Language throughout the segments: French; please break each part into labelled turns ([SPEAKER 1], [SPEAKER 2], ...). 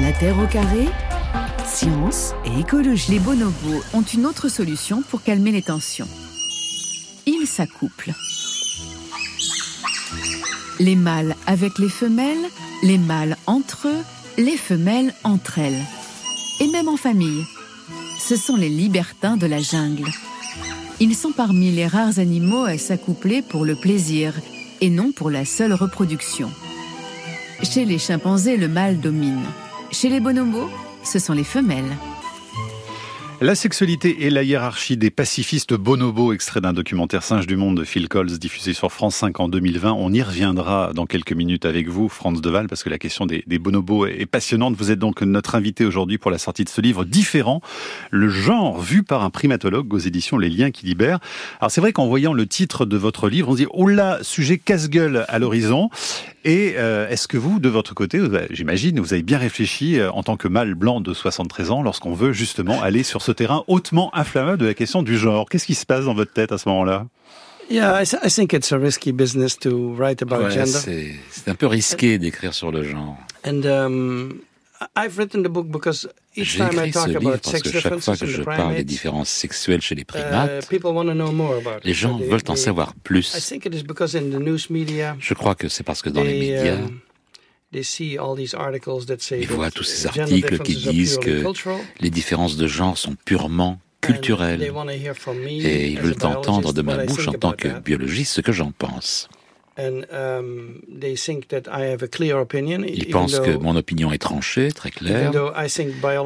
[SPEAKER 1] La Terre au carré Science et écologie. Les bonobos ont une autre solution pour calmer les tensions. Ils s'accouplent. Les mâles avec les femelles, les mâles entre eux, les femelles entre elles. Et même en famille. Ce sont les libertins de la jungle. Ils sont parmi les rares animaux à s'accoupler pour le plaisir et non pour la seule reproduction. Chez les chimpanzés, le mâle domine. Chez les bonobos, ce sont les femelles.
[SPEAKER 2] La sexualité et la hiérarchie des pacifistes bonobos, extrait d'un documentaire Singe du Monde de Phil Coles, diffusé sur France 5 en 2020. On y reviendra dans quelques minutes avec vous, Franz Deval, parce que la question des, bonobos est passionnante. Vous êtes donc notre invité aujourd'hui pour la sortie de ce livre différent, le genre vu par un primatologue aux éditions Les Liens qui libèrent. Alors c'est vrai qu'en voyant le titre de votre livre, on se dit, oh là, sujet casse-gueule à l'horizon. Et euh, est-ce que vous, de votre côté, j'imagine, vous avez bien réfléchi euh, en tant que mâle blanc de 73 ans lorsqu'on veut justement aller sur ce terrain hautement inflammable de la question du genre Qu'est-ce qui se passe dans votre tête à ce moment-là?
[SPEAKER 3] Yeah, I think it's a risky business to write about
[SPEAKER 4] ouais,
[SPEAKER 3] gender.
[SPEAKER 4] C'est un peu risqué d'écrire sur le genre.
[SPEAKER 3] And um, I've written the book because each
[SPEAKER 4] J'ai
[SPEAKER 3] time I
[SPEAKER 4] écrit
[SPEAKER 3] talk
[SPEAKER 4] ce
[SPEAKER 3] about
[SPEAKER 4] livre parce
[SPEAKER 3] sex
[SPEAKER 4] que chaque fois
[SPEAKER 3] differences
[SPEAKER 4] que
[SPEAKER 3] in
[SPEAKER 4] je
[SPEAKER 3] the
[SPEAKER 4] parle des
[SPEAKER 3] primates,
[SPEAKER 4] différences sexuelles chez les
[SPEAKER 3] uh,
[SPEAKER 4] primates,
[SPEAKER 3] people want to know more about it.
[SPEAKER 4] les gens veulent en savoir
[SPEAKER 3] I
[SPEAKER 4] plus.
[SPEAKER 3] think it is because in the news media,
[SPEAKER 4] Je crois que c'est parce que dans les médias, ils voient tous ces
[SPEAKER 3] gender
[SPEAKER 4] articles qui disent que les différences de genre sont purement culturelles. Et ils veulent entendre de ma bouche en tant que biologiste ce que j'en pense.
[SPEAKER 3] Um,
[SPEAKER 4] Ils pensent que mon opinion est tranchée, très claire,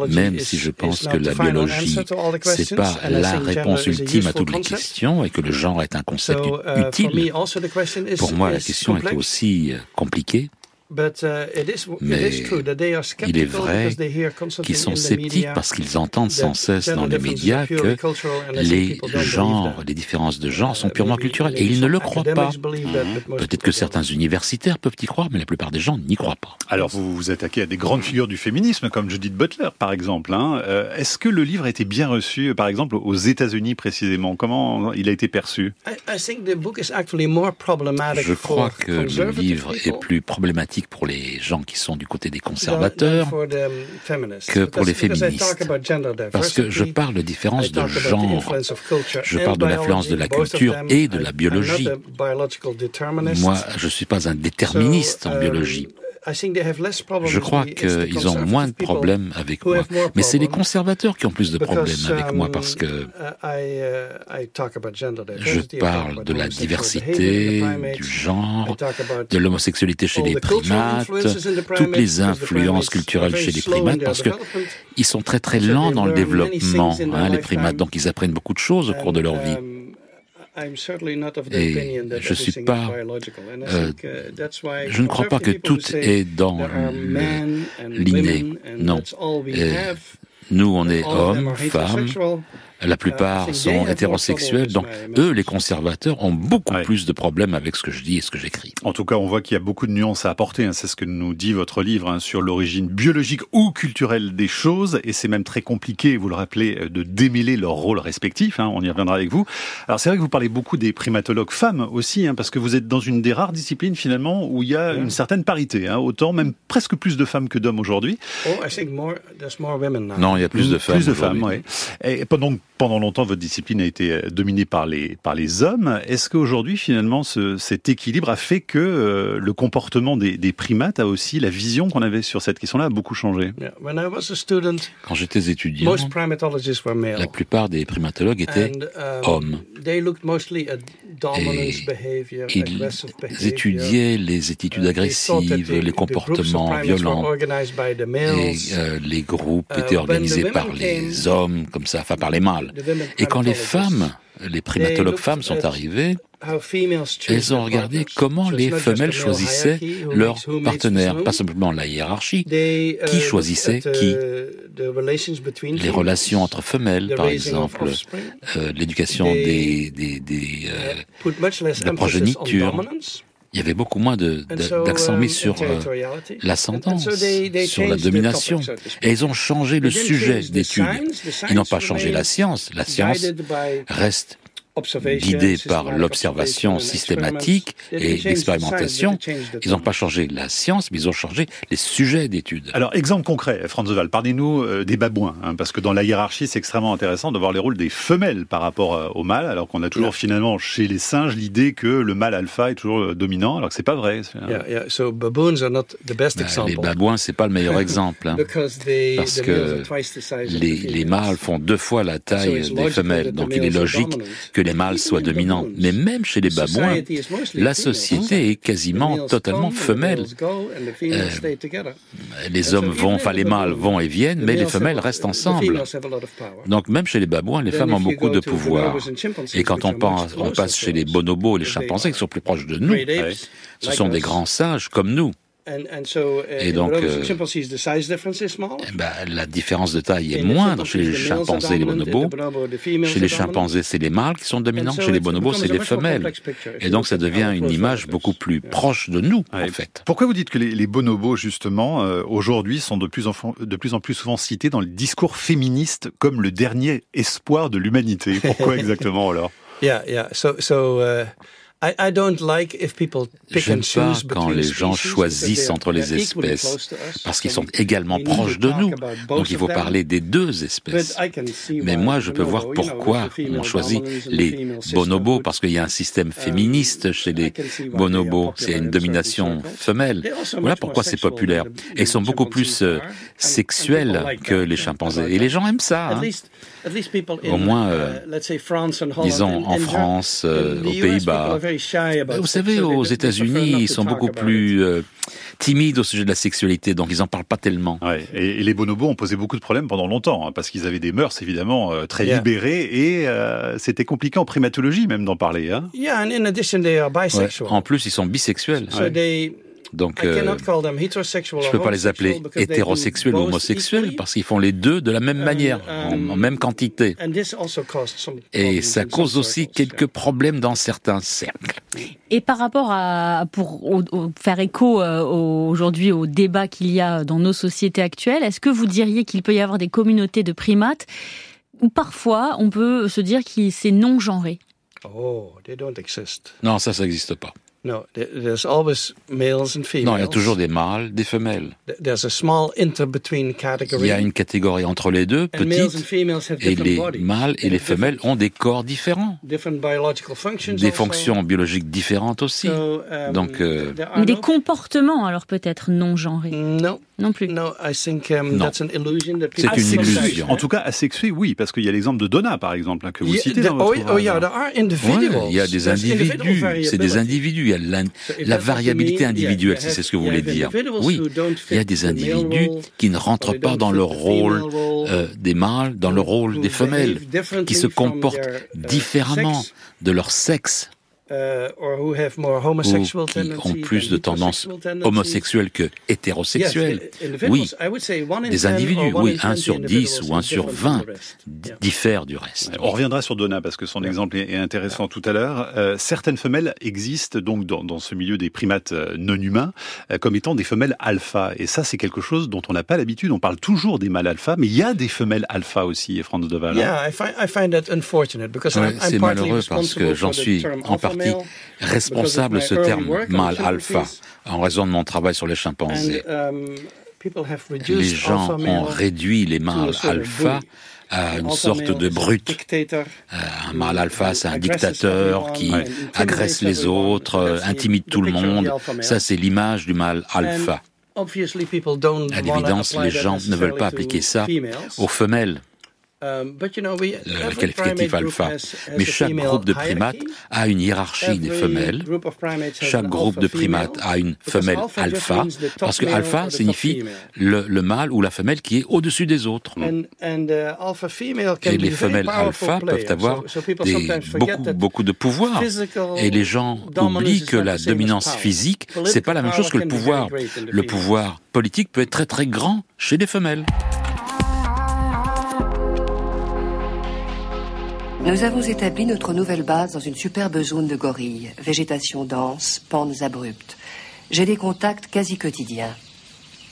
[SPEAKER 4] même si je pense que la biologie, c'est
[SPEAKER 3] questions,
[SPEAKER 4] pas la réponse ultime à toutes les questions et que le genre est un concept
[SPEAKER 3] uh,
[SPEAKER 4] utile. Pour moi, la question est aussi euh, compliquée.
[SPEAKER 3] But, it is, it
[SPEAKER 4] Mais
[SPEAKER 3] is true that they are
[SPEAKER 4] il est
[SPEAKER 3] skeptical
[SPEAKER 4] vrai
[SPEAKER 3] because they hear constantly
[SPEAKER 4] qu'ils sont
[SPEAKER 3] in the
[SPEAKER 4] sceptiques
[SPEAKER 3] media
[SPEAKER 4] parce qu'ils entendent sans cesse
[SPEAKER 3] gender
[SPEAKER 4] dans les médias
[SPEAKER 3] are purely
[SPEAKER 4] que les
[SPEAKER 3] people don't believe
[SPEAKER 4] genres, les différences de genre sont
[SPEAKER 3] Uh,
[SPEAKER 4] purement culturelles. Et ils ne
[SPEAKER 3] some
[SPEAKER 4] le croient pas.
[SPEAKER 3] academics believe that, but most
[SPEAKER 4] Peut-être
[SPEAKER 3] people
[SPEAKER 4] que
[SPEAKER 3] don't.
[SPEAKER 4] certains universitaires peuvent y croire, mais la plupart des gens n'y croient pas.
[SPEAKER 2] Alors, vous vous attaquez à des grandes figures du féminisme, comme Judith Butler, par exemple. hein. Euh, Est-ce que le livre a été bien reçu, par exemple, aux États-Unis précisément? Comment il a été perçu?
[SPEAKER 3] I, I think the book is actually more problematic
[SPEAKER 4] Je crois que le livre est plus problématique pour les gens qui sont du côté des conservateurs que pour les féministes. parce que je parle de
[SPEAKER 3] I
[SPEAKER 4] différences de genre. Je parle de l'influence de la culture et de la biologie. Moi, je suis pas un déterministe en
[SPEAKER 3] um,
[SPEAKER 4] biologie.
[SPEAKER 3] I think they have less problems
[SPEAKER 4] Je crois qu'ils ont moins de problèmes avec moi. Mais c'est les conservateurs qui ont plus de problèmes avec moi
[SPEAKER 3] um,
[SPEAKER 4] parce que
[SPEAKER 3] uh, I, uh, I talk about gender
[SPEAKER 4] je parle de la diversité, du
[SPEAKER 3] primates,
[SPEAKER 4] genre, de l'homosexualité chez
[SPEAKER 3] all
[SPEAKER 4] les
[SPEAKER 3] the cultural
[SPEAKER 4] primates, toutes
[SPEAKER 3] primates,
[SPEAKER 4] les influences culturelles
[SPEAKER 3] very
[SPEAKER 4] chez les
[SPEAKER 3] slow in
[SPEAKER 4] primates parce que
[SPEAKER 3] development.
[SPEAKER 4] ils sont très très lents
[SPEAKER 3] they
[SPEAKER 4] dans le développement, hein, les primates. Donc ils apprennent beaucoup de choses au cours de leur vie. Et je suis pas, euh,
[SPEAKER 3] uh,
[SPEAKER 4] Je ne crois pas que tout est dans l'inné. Non. Et
[SPEAKER 3] have.
[SPEAKER 4] Nous, on est hommes, femmes. La plupart sont hétérosexuels. Donc eux, les conservateurs, ont beaucoup
[SPEAKER 2] Ouais.
[SPEAKER 4] plus de problèmes avec ce que je dis et ce que j'écris.
[SPEAKER 2] En tout cas, on voit qu'il y a beaucoup de nuances à apporter. hein. C'est ce que nous dit votre livre hein, sur l'origine biologique ou culturelle des choses. Et c'est même très compliqué, vous le rappelez, euh, de démêler leurs rôles respectifs. hein. On y reviendra avec vous. Alors c'est vrai que vous parlez beaucoup des primatologues femmes aussi, hein, parce que vous êtes dans une des rares disciplines finalement où il y a une certaine parité. hein. Autant, même presque plus de femmes que d'hommes aujourd'hui.
[SPEAKER 3] Oh, I think more, there's more women now.
[SPEAKER 4] Non, il y a plus de femmes.
[SPEAKER 2] Plus de femmes, oui. Et pendant, pendant longtemps, votre discipline a été euh, dominée par les, par les hommes. Est-ce qu'aujourd'hui, finalement, ce, cet équilibre a fait que euh, le comportement des, des primates a aussi, la vision qu'on avait sur cette question-là a beaucoup changé?
[SPEAKER 3] Yeah. When I was a student,
[SPEAKER 4] Quand j'étais étudiant,
[SPEAKER 3] most primatologists were male.
[SPEAKER 4] la plupart des primatologues étaient
[SPEAKER 3] um,
[SPEAKER 4] hommes.
[SPEAKER 3] They looked mostly at dominance
[SPEAKER 4] Et
[SPEAKER 3] behavior,
[SPEAKER 4] Ils
[SPEAKER 3] aggressive behavior.
[SPEAKER 4] étudiaient les attitudes
[SPEAKER 3] Uh,
[SPEAKER 4] agressives,
[SPEAKER 3] the-
[SPEAKER 4] les comportements violents.
[SPEAKER 3] organized by the
[SPEAKER 4] Et euh, les groupes
[SPEAKER 3] Uh,
[SPEAKER 4] étaient organisés par les hommes, comme ça, enfin par les mâles. Et quand les femmes, les primatologues femmes sont arrivées, elles ont regardé comment les femelles choisissaient leurs partenaires, pas simplement la hiérarchie, qui choisissait qui. les relations entre femelles, par exemple, euh, l'éducation des, des, des, euh,
[SPEAKER 3] Uh,
[SPEAKER 4] de
[SPEAKER 3] on
[SPEAKER 4] progéniture. Il y avait beaucoup moins d'accent mis
[SPEAKER 3] um,
[SPEAKER 4] sur euh, l'ascendance, sur la domination. Et ils ont changé le sujet d'étude. Ils n'ont pas changé la science. La science reste guidés par l'observation systématique et l'expérimentation. Ils n'ont pas changé la science, mais ils ont changé les sujets d'études.
[SPEAKER 2] Alors, exemple concret, Franz Val, parlez-nous euh, des babouins, hein, parce que dans la hiérarchie, c'est extrêmement intéressant de voir les rôles des femelles par rapport euh, au mâle, alors qu'on a toujours finalement chez les singes l'idée que le mâle alpha est toujours euh, dominant, alors que c'est pas vrai.
[SPEAKER 3] Yeah, yeah. So baboons are not the best example.
[SPEAKER 4] les babouins, c'est pas le meilleur exemple, hein,
[SPEAKER 3] Because they,
[SPEAKER 4] parce que
[SPEAKER 3] are twice the size of the
[SPEAKER 4] les, mâles font deux fois la taille des femelles, donc il est logique que les mâles soient dominants. Mais même chez les babouins, la société est quasiment totalement femelle. Euh. Les hommes vont, enfin les mâles vont et viennent, mais les femelles restent ensemble. Donc même chez les babouins, les femmes ont beaucoup de pouvoir. Et quand on pense, on passe chez les bonobos, les chimpanzés qui sont plus proches de nous, ce sont des grands singes comme nous.
[SPEAKER 3] Et
[SPEAKER 4] donc, euh,
[SPEAKER 3] eh
[SPEAKER 4] ben, la différence de taille est moindre chez les chimpanzés et les bonobos. Chez les chimpanzés, c'est les mâles qui sont dominants. Chez les bonobos, c'est les femelles. Et donc, ça devient une image beaucoup plus proche de nous, en fait.
[SPEAKER 2] Pourquoi vous dites que les, les bonobos, justement, euh, aujourd'hui, sont de plus, en, de plus en plus souvent cités dans le discours féministe comme le dernier espoir de l'humanité? Pourquoi exactement alors?
[SPEAKER 3] Yeah, yeah. So, so uh,
[SPEAKER 4] J'aime
[SPEAKER 3] and
[SPEAKER 4] pas quand les gens choisissent entre les espèces, parce qu'ils
[SPEAKER 3] So
[SPEAKER 4] sont également proches de nous. Donc il faut parler des deux espèces. Mais moi, je peux voir pourquoi on choisit les bonobos, parce qu'il y a un système féministe chez les bonobos. C'est une domination femelle. Voilà pourquoi c'est populaire. Et ils sont beaucoup plus euh, sexuels que les chimpanzés. Et les gens aiment ça. Hein.
[SPEAKER 3] Least, at least people in,
[SPEAKER 4] Au moins,
[SPEAKER 3] uh,
[SPEAKER 4] euh, disons en France, euh,
[SPEAKER 3] The
[SPEAKER 4] aux Pays-Bas. Vous savez, aux États-Unis, ils sont beaucoup plus euh, timides au sujet de la sexualité, donc ils en parlent pas tellement.
[SPEAKER 2] Ouais, et, et les bonobos ont posé beaucoup de problèmes pendant longtemps, hein, parce qu'ils avaient des mœurs évidemment euh, très
[SPEAKER 3] Yeah.
[SPEAKER 2] libérées, et euh, c'était compliqué en primatologie même d'en parler. Hein.
[SPEAKER 3] Yeah, and in addition, they are
[SPEAKER 4] Ouais.
[SPEAKER 3] bisexual.
[SPEAKER 4] En plus, ils sont bisexuels.
[SPEAKER 3] So they,
[SPEAKER 4] Donc,
[SPEAKER 3] I
[SPEAKER 4] euh, je
[SPEAKER 3] or
[SPEAKER 4] peux pas les appeler
[SPEAKER 3] homosexual because they do
[SPEAKER 4] hétérosexuels ou homosexuels parce qu'ils font les deux de la même manière, en,
[SPEAKER 3] um,
[SPEAKER 4] en même quantité.
[SPEAKER 3] And this also caused some
[SPEAKER 4] Et
[SPEAKER 3] problems
[SPEAKER 4] ça cause aussi
[SPEAKER 3] circles,
[SPEAKER 4] quelques problèmes dans certains cercles.
[SPEAKER 5] Et par rapport à pour au- au- faire écho euh, au- aujourd'hui au débat qu'il y a dans nos sociétés actuelles, est-ce que vous diriez qu'il peut y avoir des communautés de primates où parfois on peut se dire que c'est non genré
[SPEAKER 3] Oh, they don't exist.
[SPEAKER 4] Non, ça, ça n'existe pas.
[SPEAKER 3] No, there- there's always males and females.
[SPEAKER 4] Non, il y a toujours des mâles, des femelles.
[SPEAKER 3] Th- There's a small inter-between category.
[SPEAKER 4] Il y a une catégorie entre les deux,
[SPEAKER 3] and males and
[SPEAKER 4] petite,
[SPEAKER 3] females have
[SPEAKER 4] et
[SPEAKER 3] different
[SPEAKER 4] les
[SPEAKER 3] bodies.
[SPEAKER 4] mâles et les femelles
[SPEAKER 3] different-
[SPEAKER 4] ont des corps différents,
[SPEAKER 3] different biological functions
[SPEAKER 4] des
[SPEAKER 3] also.
[SPEAKER 4] fonctions biologiques différentes aussi.
[SPEAKER 3] So, um,
[SPEAKER 4] Donc, euh,
[SPEAKER 3] there are
[SPEAKER 5] Mais des comportements alors peut-être non genrés
[SPEAKER 3] No,
[SPEAKER 5] non plus.
[SPEAKER 3] no, I think um,
[SPEAKER 4] Non.
[SPEAKER 3] that's an illusion that
[SPEAKER 4] C'est
[SPEAKER 3] people
[SPEAKER 4] une illusion.
[SPEAKER 2] En tout cas, asexué, oui, parce qu'il y a l'exemple de Donna, par exemple, hein, que vous
[SPEAKER 3] Yeah,
[SPEAKER 2] citez
[SPEAKER 3] the-
[SPEAKER 2] dans votre
[SPEAKER 3] oh, oh yeah,
[SPEAKER 2] ouvrage.
[SPEAKER 3] there are
[SPEAKER 4] Ouais,
[SPEAKER 3] individuals.
[SPEAKER 4] il y a des individus, c'est des individus, il y a la,
[SPEAKER 3] So if
[SPEAKER 4] la
[SPEAKER 3] that's what you
[SPEAKER 4] variabilité individuelle, si c'est ce que vous voulez dire.
[SPEAKER 3] individuals
[SPEAKER 4] Oui,
[SPEAKER 3] who don't
[SPEAKER 4] il y a
[SPEAKER 3] fit
[SPEAKER 4] des individus
[SPEAKER 3] role,
[SPEAKER 4] qui ne rentrent pas dans le
[SPEAKER 3] the
[SPEAKER 4] rôle euh, des mâles, dans le
[SPEAKER 3] who-
[SPEAKER 4] rôle des femelles,
[SPEAKER 3] behave differently
[SPEAKER 4] qui se
[SPEAKER 3] from
[SPEAKER 4] comportent
[SPEAKER 3] their, uh,
[SPEAKER 4] différemment
[SPEAKER 3] sex,
[SPEAKER 4] de leur sexe,
[SPEAKER 3] uh, or who have more
[SPEAKER 4] ou
[SPEAKER 3] homosexual
[SPEAKER 4] qui ont
[SPEAKER 3] tendencies
[SPEAKER 4] plus de tendances homosexuelles que hétérosexuelles.
[SPEAKER 3] Yes, i- individuals,
[SPEAKER 4] Oui,
[SPEAKER 3] I would say one in
[SPEAKER 4] des
[SPEAKER 3] 10 or
[SPEAKER 4] individus,
[SPEAKER 3] one
[SPEAKER 4] oui,
[SPEAKER 3] in
[SPEAKER 4] 1
[SPEAKER 3] 20
[SPEAKER 4] sur 10
[SPEAKER 3] individuals
[SPEAKER 4] ou 1
[SPEAKER 3] is
[SPEAKER 4] sur
[SPEAKER 3] different from
[SPEAKER 4] 20
[SPEAKER 3] the rest.
[SPEAKER 4] d-
[SPEAKER 3] Yeah.
[SPEAKER 4] diffèrent du reste.
[SPEAKER 2] On reviendra sur Donna parce que son exemple est intéressant tout à l'heure. Euh, certaines femelles existent donc dans, dans ce milieu des primates euh, non humains euh, comme étant des femelles alpha. Et ça, c'est quelque chose dont on n'a pas l'habitude. On parle toujours des mâles alpha, mais il y a des femelles alpha aussi, Franz de Waal. hein.
[SPEAKER 3] Yeah, I find, I find that unfortunate because
[SPEAKER 4] Ouais,
[SPEAKER 3] I'm, I'm
[SPEAKER 4] c'est malheureux parce que j'en suis en
[SPEAKER 3] alpha
[SPEAKER 4] partie responsable de ce terme mâle alpha en raison de mon travail sur les chimpanzés.
[SPEAKER 3] Um,
[SPEAKER 4] Les gens ont réduit les mâles alpha à une sorte de brute.
[SPEAKER 3] dictator.
[SPEAKER 4] Euh, Un mâle alpha, c'est un dictateur qui agresse les autres, intimide tout le monde. Ça, c'est l'image du mâle alpha.
[SPEAKER 3] And obviously people don't
[SPEAKER 4] À l'évidence, les gens ne veulent pas appliquer ça aux femelles, le
[SPEAKER 3] every
[SPEAKER 4] qualificatif alpha. Mais chaque groupe de primates a une hiérarchie des femelles. Chaque groupe de primates a une
[SPEAKER 3] because
[SPEAKER 4] femelle
[SPEAKER 3] alpha
[SPEAKER 4] parce que
[SPEAKER 3] male
[SPEAKER 4] alpha signifie le, le mâle ou la femelle qui est au-dessus des autres.
[SPEAKER 3] Uh, alpha female can
[SPEAKER 4] Et les femelles alpha peuvent avoir des, beaucoup, beaucoup de pouvoir. Et les gens oublient que la dominance physique, c'est pas la même chose que le pouvoir. Le pouvoir politique peut être très très grand chez les femelles.
[SPEAKER 6] Nous avons établi notre nouvelle base dans une superbe zone de gorilles, végétation dense, pentes abruptes. J'ai des contacts quasi quotidiens.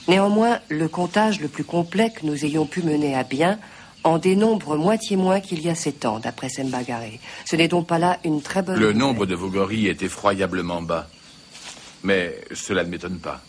[SPEAKER 6] Néanmoins, le comptage le plus complet que nous ayons pu mener à bien en dénombre moitié moins qu'il y a sept ans, d'après Sembagaré. Ce n'est donc pas là une très bonne...
[SPEAKER 7] Le nombre de vos gorilles est effroyablement bas. Mais cela ne m'étonne pas.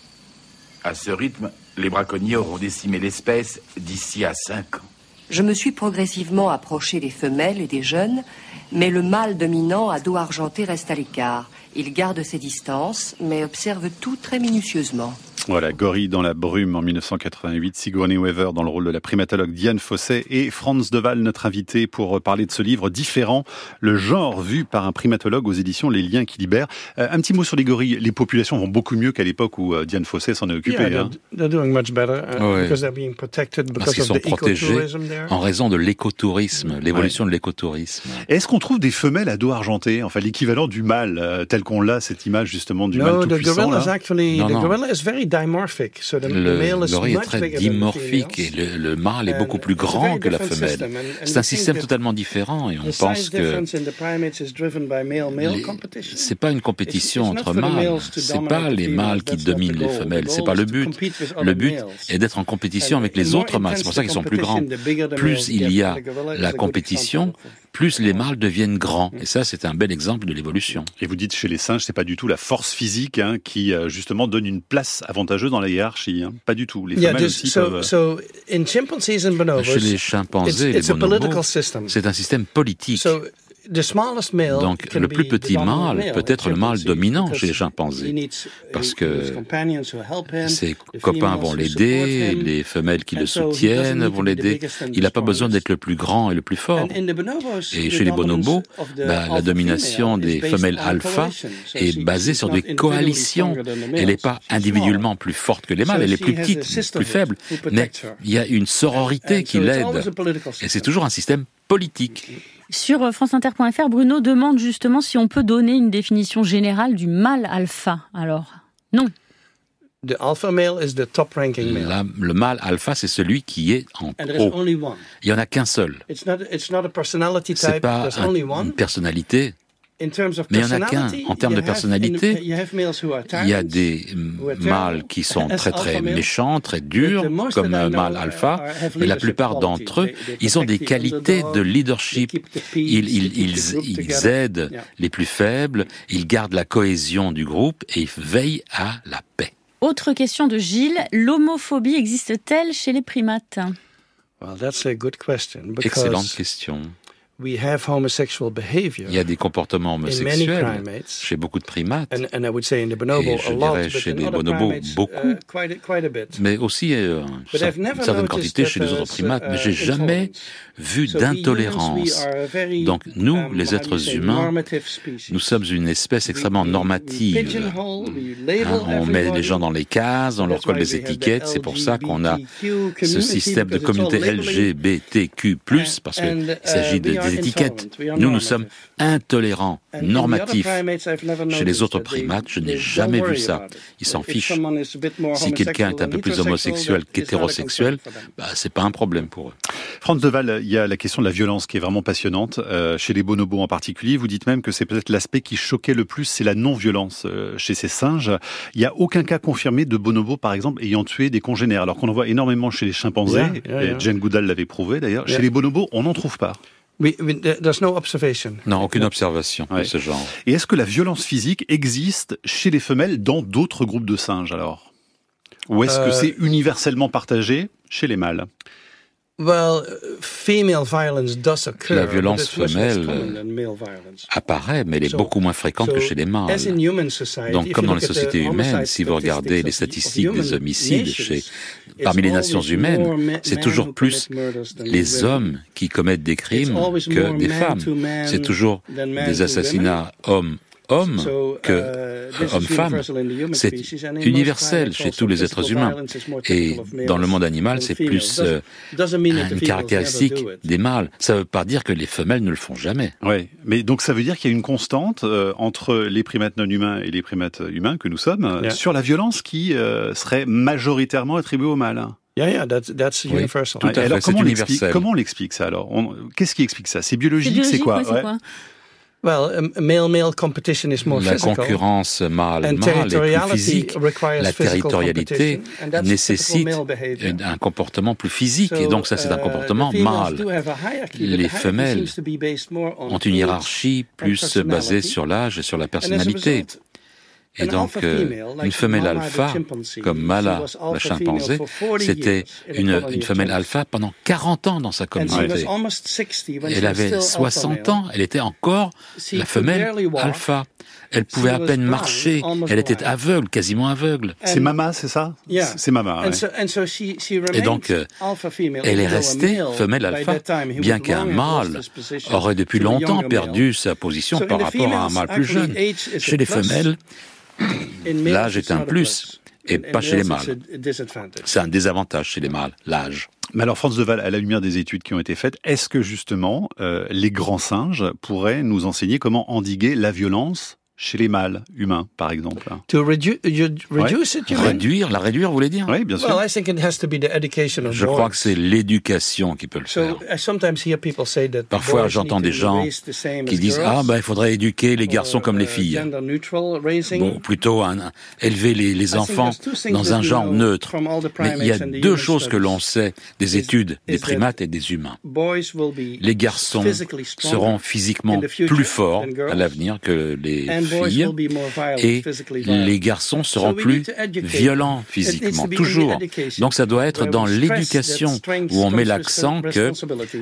[SPEAKER 7] À ce rythme, les braconniers auront décimé l'espèce d'ici à cinq ans.
[SPEAKER 6] Je me suis progressivement approché des femelles et des jeunes, mais le mâle dominant à dos argenté reste à l'écart. Il garde ses distances, mais observe tout très minutieusement.
[SPEAKER 2] Voilà, Gorille dans la brume en 1988, Sigourney Weaver dans le rôle de la primatologue Diane Fosset et Franz Deval, notre invité, pour parler de ce livre différent, le genre vu par un primatologue aux éditions Les Liens qui libèrent. Euh, un petit mot sur les gorilles. Les populations vont beaucoup mieux qu'à l'époque où euh, Diane Fosset s'en est occupée.
[SPEAKER 3] Yeah, they're, doing much better uh, because they're being protected
[SPEAKER 4] because Parce qu'ils sont protégés en raison de l'écotourisme, l'évolution de l'écotourisme.
[SPEAKER 2] Est-ce qu'on trouve des femelles à dos argenté, enfin l'équivalent du mâle, euh, tel qu'on l'a, cette image justement du mâle tout puissant là?
[SPEAKER 3] actually, non, the very
[SPEAKER 4] le gorille est très dimorphique et le, mâle est beaucoup plus grand que la femelle. C'est un système totalement différent et on pense que c'est pas une compétition entre mâles. C'est pas les mâles qui dominent les femelles. C'est pas le but. Le but est d'être en compétition avec les autres mâles. C'est pour ça qu'ils sont plus grands. Plus il y a la compétition, plus les mâles deviennent grands. Et ça, c'est un bel exemple de l'évolution.
[SPEAKER 2] Et vous dites chez les singes, c'est pas du tout la force physique hein, qui euh, justement donne une place avantageuse dans la hiérarchie. Hein. Pas du tout. Les femelles aussi peuvent...
[SPEAKER 4] Chez les chimpanzés et les bonobos, c'est un système politique. Donc le plus petit mâle peut être le mâle dominant chez les chimpanzés, parce que ses copains vont l'aider, les femelles qui le soutiennent vont l'aider. Il n'a pas besoin d'être le plus grand et le plus fort. Et chez les bonobos, bah, la domination des femelles alpha est basée sur des coalitions. Elle n'est pas individuellement plus forte que les mâles, elle est plus petite, plus faible, mais il y a une sororité qui l'aide. Et c'est toujours un système politique.
[SPEAKER 5] Sur euh, franceinter.fr, Bruno demande justement si on peut donner une définition générale du mâle alpha. Alors, non.
[SPEAKER 3] The alpha male is the top ranking
[SPEAKER 4] male. le mâle alpha, c'est celui qui est en haut. Il n'y en a qu'un seul.
[SPEAKER 3] Ce n'est
[SPEAKER 4] pas une personnalité, mais il n'y en a qu'un. En termes de personnalité, il y a des mâles qui sont très très méchants, très durs, comme un mâle alpha, mais la plupart d'entre eux, ils ont des qualités de leadership. Ils, ils, ils aident les plus faibles, ils gardent la cohésion du groupe et ils veillent à la paix.
[SPEAKER 5] Autre question de Gilles, l'homophobie existe-t-elle chez les primates?
[SPEAKER 4] Excellente question.
[SPEAKER 3] Il y
[SPEAKER 4] a des comportements homosexuels chez beaucoup de primates. Et je dirais chez les bonobos uh, beaucoup, mais aussi euh, une certaine quantité chez les autres primates. Mais j'ai uh, jamais vu d'intolérance. Donc nous, um, les êtres humains, nous sommes une espèce extrêmement normative. Hein, on met les gens dans les cases, on leur colle des étiquettes. C'est pour ça qu'on a ce système de communauté LGBTQ+, parce qu'il s'agit de des étiquettes. Nous, nous sommes intolérants, normatifs. Chez les autres primates, je n'ai jamais vu ça. Ils s'en fichent. Si quelqu'un est un peu plus homosexuel qu'hétérosexuel, bah, c'est pas un problème pour eux.
[SPEAKER 2] Franz Deval, il y a la question de la violence qui est vraiment passionnante. Euh, chez les bonobos en particulier, vous dites même que c'est peut-être l'aspect qui choquait le plus, c'est la non-violence euh, chez ces singes. Il n'y a aucun cas confirmé de bonobos, par exemple, ayant tué des congénères, alors qu'on en voit énormément chez les chimpanzés. Jane Goodall l'avait prouvé d'ailleurs. Chez les bonobos, on n'en trouve pas.
[SPEAKER 4] Non, aucune observation de ce genre.
[SPEAKER 2] Et est-ce que la violence physique existe chez les femelles dans d'autres groupes de singes alors? Ou est-ce que euh, c'est universellement partagé chez les mâles?
[SPEAKER 3] La
[SPEAKER 4] violence femelle apparaît, mais elle est beaucoup moins fréquente que chez les mâles. Donc, comme dans les sociétés humaines, si vous regardez les statistiques des homicides chez, parmi les nations humaines, c'est toujours plus les hommes qui commettent des crimes que des femmes. C'est toujours des assassinats hommes homme que uh, homme-femme. C'est universel chez tous les êtres humains. Et dans le monde animal, c'est plus euh, une caractéristique des mâles. Ça ne veut pas dire que les femelles ne le font jamais.
[SPEAKER 2] Oui, mais donc ça veut dire qu'il y a une constante euh, entre les primates non humains et les primates humains que nous sommes sur la violence qui euh, serait majoritairement attribuée aux mâles.
[SPEAKER 3] Yeah, yeah, that's, that's universal.
[SPEAKER 2] Tout à fait, alors, comment, on comment on l'explique ça alors? Qu'est-ce qui explique ça? C'est biologique, c'est quoi,
[SPEAKER 5] quoi?
[SPEAKER 3] La
[SPEAKER 4] concurrence mâle-mâle est plus physique. La territorialité nécessite un comportement plus physique, et donc ça c'est un uh, comportement mâle. Les femelles ont une hiérarchie plus basée sur l'âge et sur la personnalité. Et donc, euh, une femelle alpha, comme Mala, la chimpanzé, c'était une, une, femelle alpha pendant 40 ans dans sa communauté. Elle avait 60 ans, elle était encore la femelle alpha. Elle pouvait à peine marcher, elle était aveugle, quasiment aveugle.
[SPEAKER 2] C'est Mama, c'est ça? C'est Mama.
[SPEAKER 4] Et donc, euh, elle est restée femelle alpha, bien qu'un mâle aurait depuis longtemps perdu sa position par rapport à un mâle plus jeune. Chez les femelles, L'âge est un plus et pas chez les mâles. C'est un désavantage chez les mâles, l'âge.
[SPEAKER 2] Mais alors, France Deval, à la lumière des études qui ont été faites, est-ce que justement euh, les grands singes pourraient nous enseigner comment endiguer la violence chez les mâles humains, par exemple.
[SPEAKER 4] Réduire, la réduire, vous voulez dire?
[SPEAKER 2] Oui, bien sûr.
[SPEAKER 4] Je crois que c'est l'éducation qui peut le faire. Parfois, j'entends des gens qui disent ah ben il faudrait éduquer les garçons comme les uh, filles. Bon, plutôt élever les, enfants dans un genre neutre. Mais il y a deux choses que l'on sait des études des primates et des humains. Les garçons seront physiquement plus forts à l'avenir que les et les garçons seront plus violents physiquement, toujours. Donc ça doit être dans l'éducation où on met l'accent que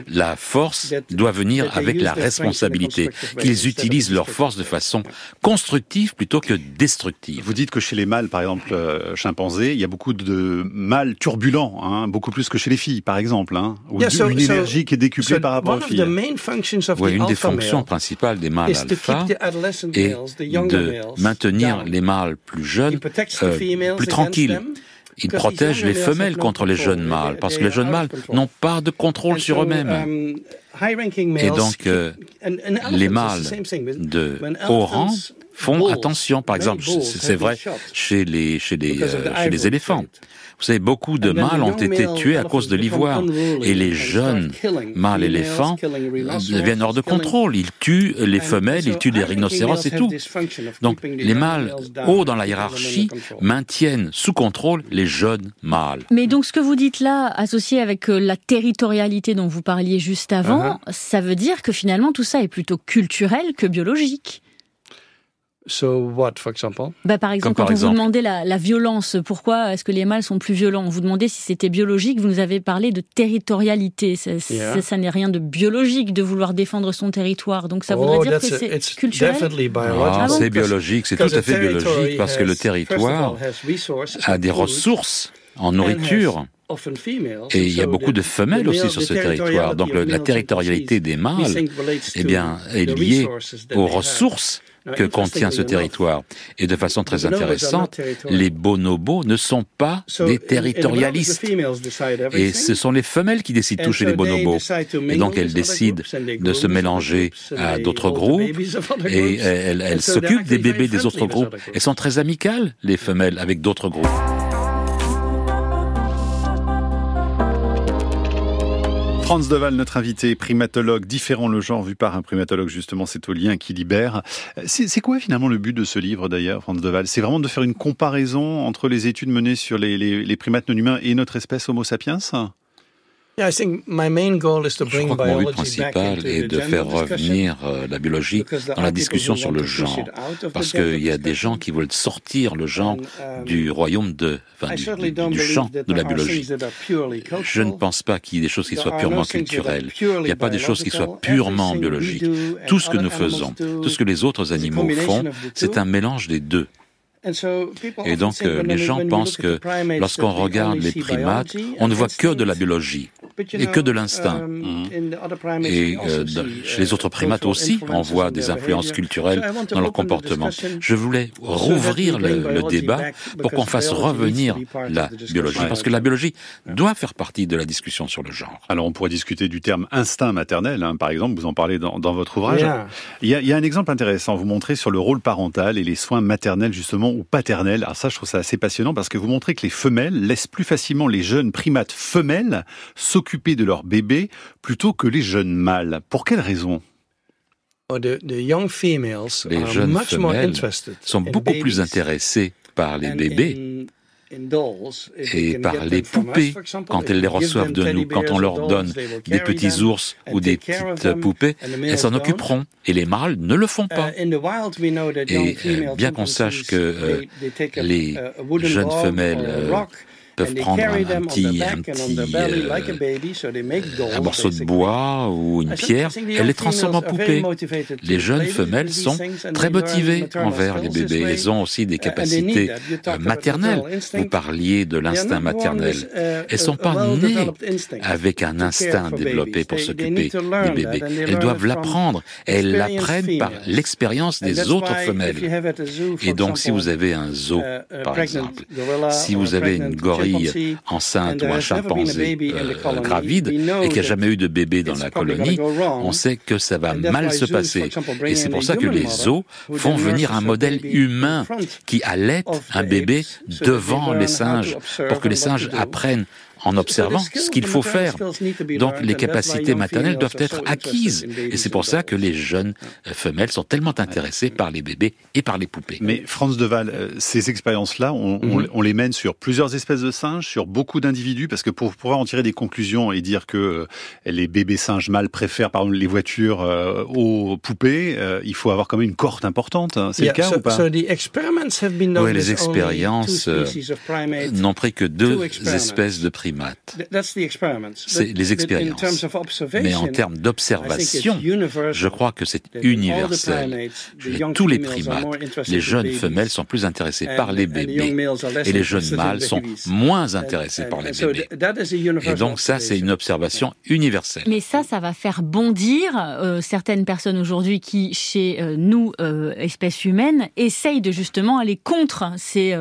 [SPEAKER 4] la force doit venir avec la responsabilité, qu'ils utilisent leur force de façon constructive plutôt que destructive.
[SPEAKER 2] Vous dites que chez les mâles, par exemple, euh, chimpanzés, il y a beaucoup de mâles turbulents, hein, beaucoup plus que chez les filles, par exemple, hein, où une énergie qui est décuplée par rapport aux filles.
[SPEAKER 4] Oui, une des fonctions principales des mâles alpha est de maintenir les mâles plus jeunes euh, plus tranquilles. Il protège les femelles contre les jeunes mâles, parce que les jeunes mâles n'ont pas de contrôle sur eux-mêmes. Um, Et donc, euh, les mâles de haut rang font attention. Par exemple, c'est vrai chez les, chez les, euh, chez les éléphants. Vous savez, beaucoup de mâles ont été tués à cause de l'ivoire. Et les jeunes mâles éléphants deviennent hors de contrôle. Ils tuent les femelles, ils tuent les rhinocéros et tout. Donc, les mâles hauts dans la hiérarchie maintiennent sous contrôle les jeunes mâles.
[SPEAKER 5] Mais donc, ce que vous dites là, associé avec euh, la territorialité dont vous parliez juste avant, uh-huh. ça veut dire que finalement, tout ça est plutôt culturel que biologique.
[SPEAKER 3] So what, for example?
[SPEAKER 5] Bah, par exemple, quand on vous demandait la, la violence, pourquoi est-ce que les mâles sont plus violents? On vous demandait si c'était biologique, vous nous avez parlé de territorialité. Ça, ça, n'est rien de biologique de vouloir défendre son territoire. Donc ça voudrait oh, dire que c'est culturel
[SPEAKER 4] ah, C'est biologique, c'est tout à fait biologique parce que le territoire a des ressources en nourriture. Et il y a beaucoup de femelles aussi sur ce territoire. Donc la territorialité des mâles eh bien, est liée aux ressources que contient ce territoire. Et de façon très intéressante, les bonobos ne sont pas des territorialistes. Et ce sont les femelles qui décident tout chez les bonobos. Et donc elles décident de se mélanger à d'autres groupes et elles s'occupent des bébés des autres groupes. Elles sont très amicales, les femelles, avec d'autres groupes.
[SPEAKER 2] Franz Deval, notre invité, primatologue, différent le genre vu par un primatologue, justement, c'est au lien qui libère. C'est quoi finalement le but de ce livre d'ailleurs, Franz Deval C'est vraiment de faire une comparaison entre les études menées sur les, les primates non humains et notre espèce Homo sapiens?
[SPEAKER 4] Je crois que mon but principal est de faire revenir euh, la biologie dans la discussion sur le genre, parce qu'il y a des gens qui veulent sortir le genre um, du royaume de, enfin, du, champ de la biologie. Je ne pense pas qu'il y ait des choses qui soient purement culturelles. Il n'y a pas des choses qui soient purement biologiques. Tout ce que nous faisons, tout ce que les autres animaux font, c'est un mélange des deux. Et donc, euh, les gens pensent que lorsqu'on regarde les primates, on ne voit que de la biologie et que de l'instinct. Um, mhm. Et euh, chez les autres primates aussi, on voit des influences culturelles dans leur comportement. Je voulais rouvrir le, débat pour qu'on fasse revenir la biologie, parce que la biologie doit faire partie de la discussion sur le genre.
[SPEAKER 2] Alors, on pourrait discuter du terme instinct maternel, hein, par exemple, vous en parlez dans, votre ouvrage. Il, y a, il y a un exemple intéressant, vous montrez sur le rôle parental et les soins maternels, justement, ou paternels. Alors ça, je trouve ça assez passionnant parce que vous montrez que les femelles laissent plus facilement les jeunes primates femelles s'occuper de leur bébé plutôt que les jeunes mâles. Pour quelle raison?
[SPEAKER 4] Les jeunes femelles sont beaucoup plus intéressées par les bébés et par les poupées quand elles les reçoivent de nous, quand on leur donne des petits ours ou des petites poupées, elles s'en occuperont et les mâles ne le font pas. Et euh, bien qu'on sache que euh, les jeunes femelles peuvent prendre un, petit, un, petit euh, un morceau de bois ou une pierre et les transforment en poupées. Les jeunes femelles sont très motivées envers les bébés. Elles ont aussi des capacités euh, maternelles. Vous parliez de l'instinct maternel. Uh, elles sont pas nées avec un instinct développé pour s'occuper des bébés. Elles doivent l'apprendre. Elles l'apprennent par l'expérience des autres femelles. Et donc, si vous avez un zoo, uh, par exemple, si vous avez une gorille enceinte ou un chimpanzé euh, gravide et qui a jamais eu de bébé dans la colonie, on sait que ça va mal se passer. Et c'est pour ça que les zoos font venir un modèle humain qui allait un bébé devant les singes pour que les singes apprennent en observant ce qu'il faut faire. Donc les capacités maternelles doivent être acquises. Et c'est pour ça que les jeunes euh, femelles sont tellement intéressées par les bébés et par les poupées.
[SPEAKER 2] Mais France Deval, euh, ces expériences-là, mhm. on, les mène sur plusieurs espèces de singes, sur beaucoup d'individus, parce que pour pouvoir en tirer des conclusions et dire que euh, les bébés singes mâles préfèrent par exemple les voitures aux poupées, il faut avoir quand même une cohorte importante. Hein. C'est le cas ou pas
[SPEAKER 4] Oui, les expériences n'ont pris que deux espèces de primates c'est les expériences. Mais en termes d'observation, je crois que c'est universel. tous les primates, les jeunes femelles sont plus intéressées par les bébés et les jeunes mâles sont moins intéressés par les bébés. Et donc ça, c'est une observation universelle.
[SPEAKER 5] Mais ça, ça va faire bondir euh, certaines personnes aujourd'hui qui, chez euh, nous, euh, espèces humaines, essayent de justement aller contre ces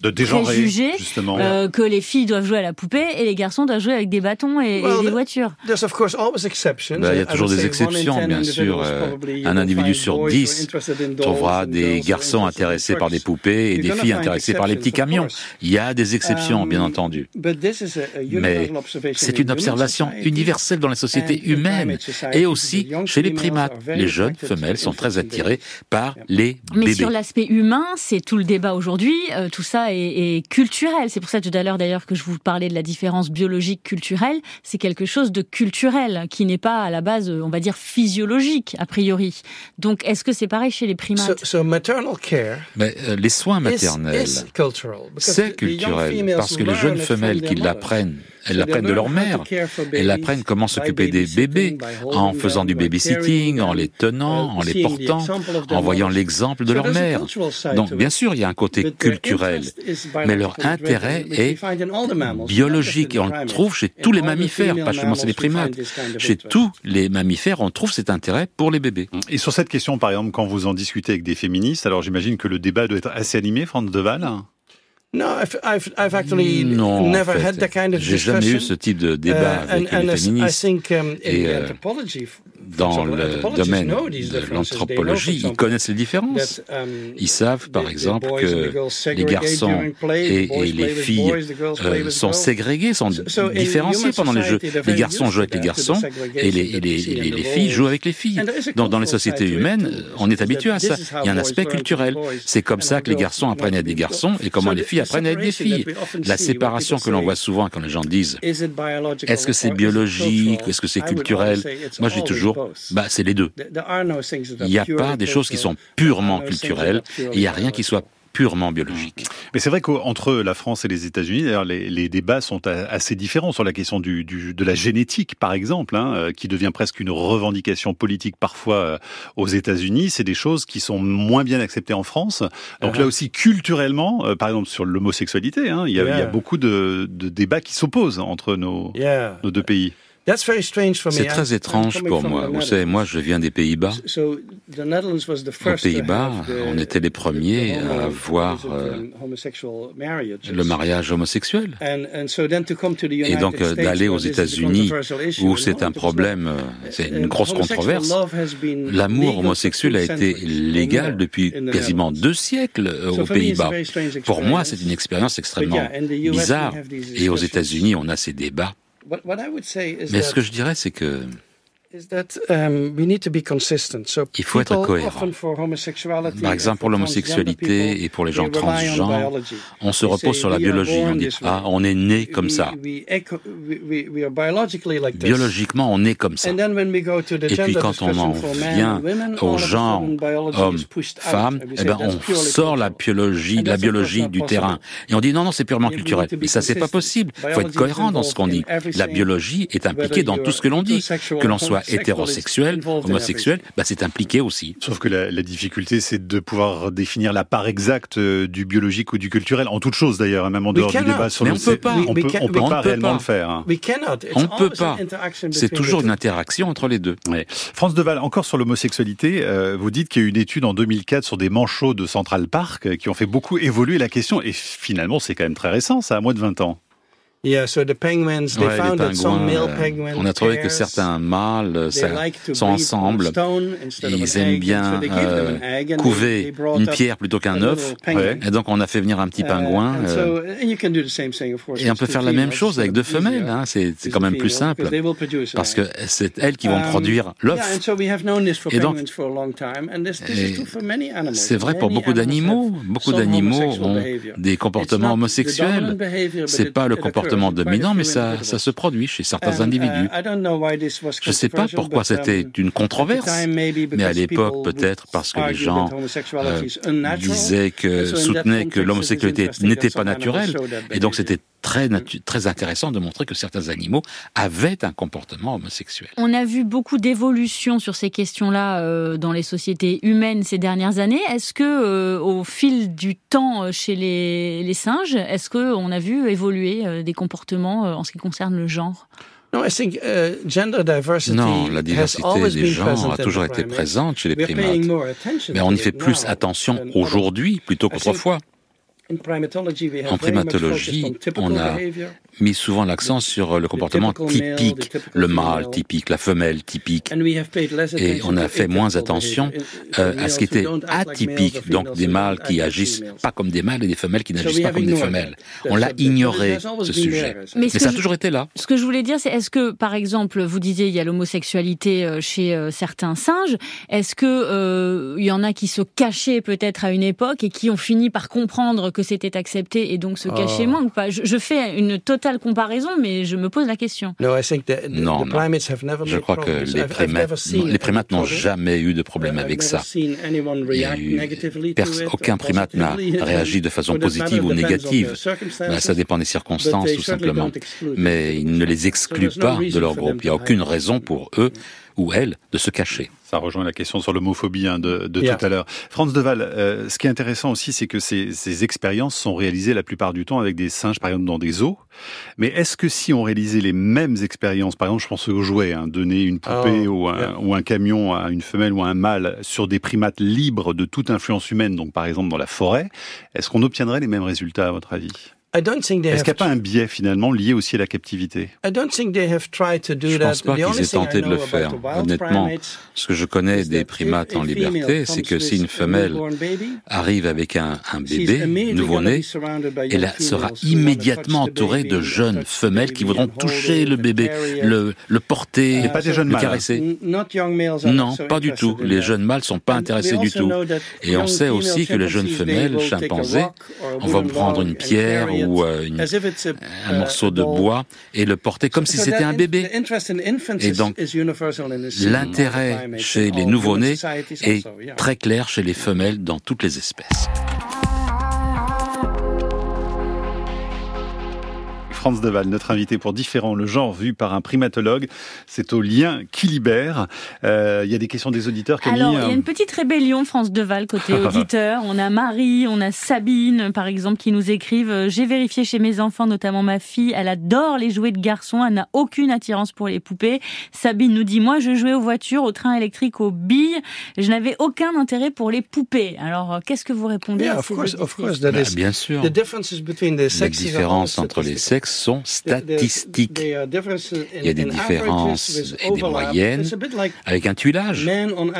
[SPEAKER 2] de dégenrer,
[SPEAKER 5] justement. Euh, que les filles doivent jouer à la poupée et les garçons doivent jouer avec des bâtons et, des voitures.
[SPEAKER 4] Bah, il y a toujours des exceptions, bien sûr. Euh, un individu sur dix trouvera des garçons intéressés par des poupées et des filles intéressées par les petits camions. Il y a des exceptions, bien um, entendu. Mais c'est une observation universelle dans la société humaine et aussi chez les primates. Les jeunes femelles sont très attirées par les bébés.
[SPEAKER 5] Mais sur l'aspect humain, c'est tout le débat aujourd'hui. Euh, tout ça est, culturel. C'est pour ça tout à l'heure d'ailleurs que je vous parlais de la différence biologique culturelle. C'est quelque chose de culturel qui n'est pas à la base, on va dire, physiologique a priori. Donc est-ce que c'est pareil chez les primates
[SPEAKER 4] Mais, euh, Les soins maternels, c'est culturel parce que les jeunes femelles qui l'apprennent elles apprennent de leur mère. Elles apprennent comment s'occuper des bébés en faisant du babysitting, en les tenant, en les portant, en voyant l'exemple de leur mère. Donc, bien sûr, il y a un côté culturel, mais leur intérêt est biologique et on le trouve chez tous les mammifères, pas seulement chez les primates. Chez tous les mammifères, on trouve cet intérêt pour les bébés.
[SPEAKER 2] Et sur cette question, par exemple, quand vous en discutez avec des féministes, alors j'imagine que le débat doit être assez animé, France Deval
[SPEAKER 4] non, J'ai jamais eu ce type de débat uh, avec les féministes. Um, Et euh, dans le domaine de l'anthropologie, ils connaissent les différences. Um, ils savent, par exemple, que les garçons et, les filles euh, sont ségrégés, sont différenciés pendant les jeux. Les garçons jouent avec les garçons et les, les filles jouent avec les filles. Donc, dans les sociétés humaines, on est habitué à ça. Il y a un aspect culturel. C'est comme ça que les garçons apprennent à des garçons et comment les filles apprennent à des filles. La séparation que l'on voit souvent quand les gens disent est-ce que c'est biologique, est-ce que c'est culturel Moi, je dis toujours bah, c'est les deux. Il n'y a pas des choses qui sont purement culturelles, il n'y a rien qui soit purement biologique.
[SPEAKER 2] Mais c'est vrai qu'entre la France et les États-Unis, les, débats sont assez différents sur la question du, de la génétique, par exemple, hein, euh, qui devient presque une revendication politique parfois euh, aux États-Unis. C'est des choses qui sont moins bien acceptées en France. Donc là uh-huh. aussi, culturellement, euh, par exemple sur l'homosexualité, hein, il, y a, beaucoup de, débats qui s'opposent entre nos, nos deux pays.
[SPEAKER 4] C'est très étrange pour moi. Vous savez, moi, je viens des Pays-Bas. Aux Pays-Bas, on était les premiers à avoir euh, le mariage homosexuel. Et donc euh, d'aller aux États-Unis, où c'est un problème, euh, c'est une grosse controverse, l'amour homosexuel a été légal depuis quasiment deux siècles aux Pays-Bas. Pour moi, c'est une expérience extrêmement bizarre. Et aux États-Unis, on a ces débats mais ce que je dirais, c'est que Il faut être cohérent. Par exemple, pour l'homosexualité et pour les gens transgenres, on se repose sur la biologie. On dit ah, on est né comme ça. Biologiquement, on est comme ça. Et puis quand on en vient au genre homme, femme, eh ben on sort la biologie, la biologie du terrain et on dit non non c'est purement culturel. Mais ça c'est pas possible. Il faut être cohérent dans ce qu'on dit. La biologie est impliquée dans tout ce que l'on dit, que l'on soit hétérosexuel, homosexuel, bah, c'est impliqué aussi.
[SPEAKER 2] Sauf que la, difficulté, c'est de pouvoir définir la part exacte euh, du biologique ou du culturel, en toute chose d'ailleurs, même en dehors du débat sur
[SPEAKER 4] Mais on peut pas.
[SPEAKER 2] On peut, on peut pas réellement le faire. Hein.
[SPEAKER 4] On ne peut pas. C'est toujours une interaction entre les deux.
[SPEAKER 2] Ouais. France Deval, encore sur l'homosexualité, euh, vous dites qu'il y a eu une étude en 2004 sur des manchots de Central Park euh, qui ont fait beaucoup évoluer la question. Et finalement, c'est quand même très récent, ça, à moins de 20 ans.
[SPEAKER 4] Yeah, so the penguins, they found that some male penguins, on a trouvé que certains mâles euh, sont ensemble. Ils aiment bien euh, couver une pierre plutôt qu'un œuf. Et donc on a fait venir un petit pingouin. Euh, et on peut faire la même chose avec deux femelles. Hein, c'est quand même plus simple. Parce que c'est elles qui vont um, produire l'œuf. Et donc, c'est vrai pour beaucoup d'animaux. Beaucoup d'animaux ont des comportements homosexuels. C'est pas le comportement dominant, mais ça, ça se produit chez certains individus. Je ne sais pas pourquoi c'était une controverse, mais à l'époque, peut-être parce que les gens euh, disaient que, soutenaient que l'homosexualité n'était pas naturelle, et donc c'était très, très intéressant de montrer que certains animaux avaient un comportement homosexuel.
[SPEAKER 5] On a vu beaucoup d'évolutions sur ces questions-là euh, dans les sociétés humaines ces dernières années. Est-ce que, euh, au fil du temps chez les, les singes, est-ce qu'on a vu évoluer des comportements en ce qui concerne le genre?
[SPEAKER 4] Non, la diversité des genres a toujours été présente chez les primates, mais on y fait plus attention aujourd'hui plutôt qu'autrefois. En primatologie, on a mis souvent l'accent sur le comportement typique, le mâle typique, la femelle typique, et on a fait moins attention euh, à ce qui était atypique, donc des mâles qui agissent pas comme des mâles et des femelles qui n'agissent pas comme des femelles. On l'a ignoré, ce sujet. Mais, ça a toujours été là.
[SPEAKER 5] Ce que je voulais dire, c'est est-ce que, par exemple, vous disiez il y a l'homosexualité euh, chez euh, certains singes, est-ce que il y en a qui se cachaient peut-être à une époque et qui ont fini par comprendre que c'était accepté et donc se cachaient oh. moins ou pas je, je fais une totale comparaison, mais je me pose la question.
[SPEAKER 4] Non, je crois que les primates, les primates n'ont jamais eu de problème avec ça. aucun primate n'a réagi de façon positive ou négative. Ben, ça dépend des circonstances, tout simplement. Mais ils ne les excluent pas de leur groupe. Il n'y a aucune raison pour eux ou elles de se cacher.
[SPEAKER 2] Ça rejoint la question sur l'homophobie hein, de, de tout à l'heure. Franz Deval, euh, ce qui est intéressant aussi, c'est que ces, ces, expériences sont réalisées la plupart du temps avec des singes, par exemple, dans des zoos. Mais est-ce que si on réalisait les mêmes expériences, par exemple, je pense aux jouets, hein, donner une poupée oh, ou, un, ou, un, camion à une femelle ou à un mâle sur des primates libres de toute influence humaine, donc par exemple dans la forêt, est-ce qu'on obtiendrait les mêmes résultats à votre avis? Est-ce qu'il n'y a pas un biais finalement lié aussi à la captivité?
[SPEAKER 4] Je ne pense pas qu'ils aient tenté de le faire. Honnêtement, ce que je connais des primates en liberté, c'est que si une femelle arrive avec un, un bébé nouveau-né, elle sera immédiatement entourée de jeunes femelles qui voudront toucher le bébé, le, le porter,
[SPEAKER 2] pas des jeunes
[SPEAKER 4] le caresser. Non, pas du tout. Les jeunes mâles sont pas intéressés du tout. Et on sait aussi que les jeunes femelles chimpanzés, on va prendre une pierre ou euh, un morceau de bois et le porter comme si c'était un bébé. Et donc, l'intérêt chez les nouveau-nés est très clair chez les femelles dans toutes les espèces.
[SPEAKER 2] Franz Deval, notre invité pour Différents, le genre vu par un primatologue. C'est au lien qui libère. Euh, il y a des questions des auditeurs,
[SPEAKER 5] Camille Alors, il y a une petite rébellion, France Deval, côté auditeur. on a Marie, on a Sabine, par exemple, qui nous écrivent euh, J'ai vérifié chez mes enfants, notamment ma fille, elle adore les jouets de garçons, elle n'a aucune attirance pour les poupées. Sabine nous dit Moi, je jouais aux voitures, aux trains électriques, aux billes. Je n'avais aucun intérêt pour les poupées. Alors, euh, qu'est-ce que vous répondez à
[SPEAKER 4] ces bah, Bien sûr. La différence entre les sexes sont statistiques. Il y a des différences et des moyennes avec un tuilage.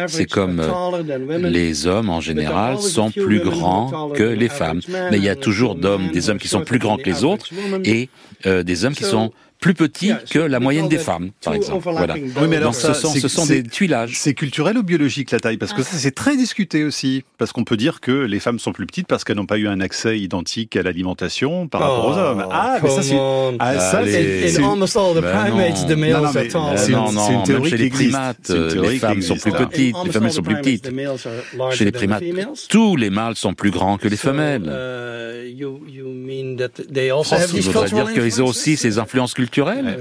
[SPEAKER 4] C'est comme euh, les hommes en général sont plus grands que les femmes. Mais il y a toujours d'hommes, des hommes qui sont plus grands que les autres et euh, des hommes qui sont plus petit que la moyenne des femmes, par exemple. Voilà. Oui, mais alors Donc, ce sont, ce sont des tuilages.
[SPEAKER 2] C'est culturel ou biologique la taille? Parce que ça, c'est très discuté aussi. Parce qu'on peut dire que les femmes sont plus petites parce qu'elles n'ont pas eu un accès identique à l'alimentation par rapport aux hommes.
[SPEAKER 3] Ah, mais ça, c'est. Ah, ça, c'est. almost all the primates, the males are tall.
[SPEAKER 4] Non, non, non, même chez les primates, les femmes sont plus petites, les femelles sont plus petites. Chez les primates, tous les mâles sont plus grands que les femelles. Ça voudrait dire qu'ils ont aussi ces influences culturelles.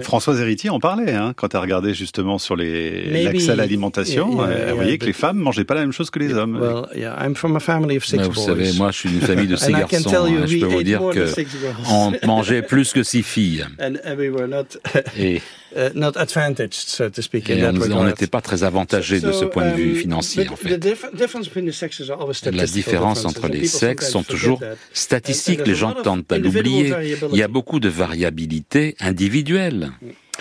[SPEAKER 2] Françoise Héritier en parlait, hein, quand elle regardait justement sur l'accès à l'alimentation. elle voyait que les femmes mangeaient pas la même chose que les hommes.
[SPEAKER 4] vous savez, moi, je suis d'une famille de six garçons. Hein. je peux vous dire que on mangeait plus que six filles.
[SPEAKER 3] Not advantaged, so to speak.
[SPEAKER 4] Et on n'était pas très avantagé de ce point de vue um, financier, en fait. La différence entre les sexes sont toujours statistiques. Les gens tentent à l'oublier. Il y a beaucoup de variabilité individuelle.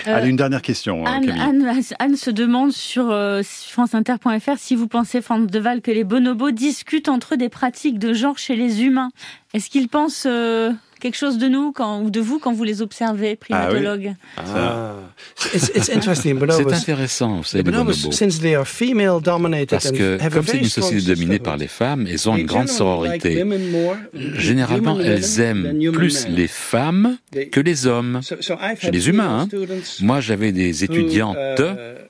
[SPEAKER 2] Euh, Allez, une dernière question.
[SPEAKER 5] Hein, Anne, Anne, se demande sur euh, franceinter.fr si vous pensez, France Deval, que les bonobos discutent entre eux des pratiques de genre chez les humains. Est-ce qu'ils pensent euh, quelque chose de nous quand, ou de vous quand vous les observez, primatologue
[SPEAKER 4] ah, oui. ah. C'est intéressant, c'est les bonobos. Parce que comme c'est une société dominée par les femmes, elles ont une grande sororité. Généralement, elles aiment plus les femmes que les hommes. Chez les humains, hein. moi j'avais des étudiantes uh,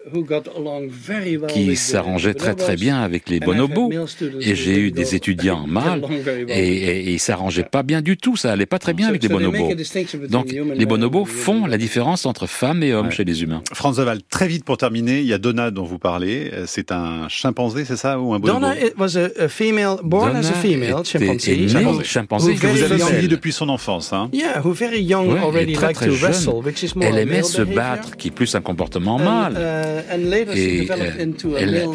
[SPEAKER 4] qui s'arrangeaient très très bien avec les bonobos et j'ai eu des étudiants mâles et, ils s'arrangeaient pas bien du tout, ça allait pas très bien avec les bonobos. Donc les bonobos font la différence entre femmes et hommes chez les humains.
[SPEAKER 2] France Deval, très vite pour terminer, il y a Donna dont vous parlez. Euh, c'est un chimpanzé, c'est ça, ou un bonobo?
[SPEAKER 3] Donna was a, female, born as a female chimpanzee.
[SPEAKER 4] chimpanzé
[SPEAKER 2] que vous avez envie depuis son enfance. Hein.
[SPEAKER 3] Yeah, who very young ouais, already
[SPEAKER 4] très, très to wrestle, which is more Elle aimait se battre, qui est plus un comportement mâle. Uh, et elle,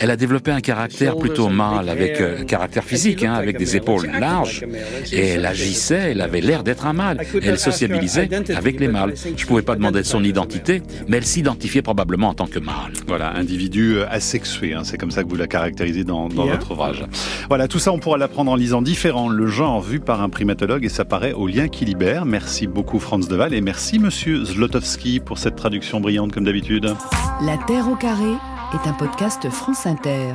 [SPEAKER 4] elle, a développé un caractère plutôt mâle, avec un euh, caractère physique, hein, avec des épaules larges. Et elle agissait, elle avait l'air d'être un mâle. Elle sociabilisait avec les mâles. Je pouvais pas demander son identité, mais elle s'identifiait probablement en tant que mâle.
[SPEAKER 2] Voilà, individu euh, asexué, hein, c'est comme ça que vous la caractérisez dans, dans votre ouvrage. Voilà, tout ça on pourra l'apprendre en lisant Différent, le genre vu par un primatologue et ça paraît au lien qui libère. Merci beaucoup Franz Deval et merci Monsieur Zlotowski pour cette traduction brillante comme d'habitude.
[SPEAKER 1] La Terre au carré est un podcast France Inter.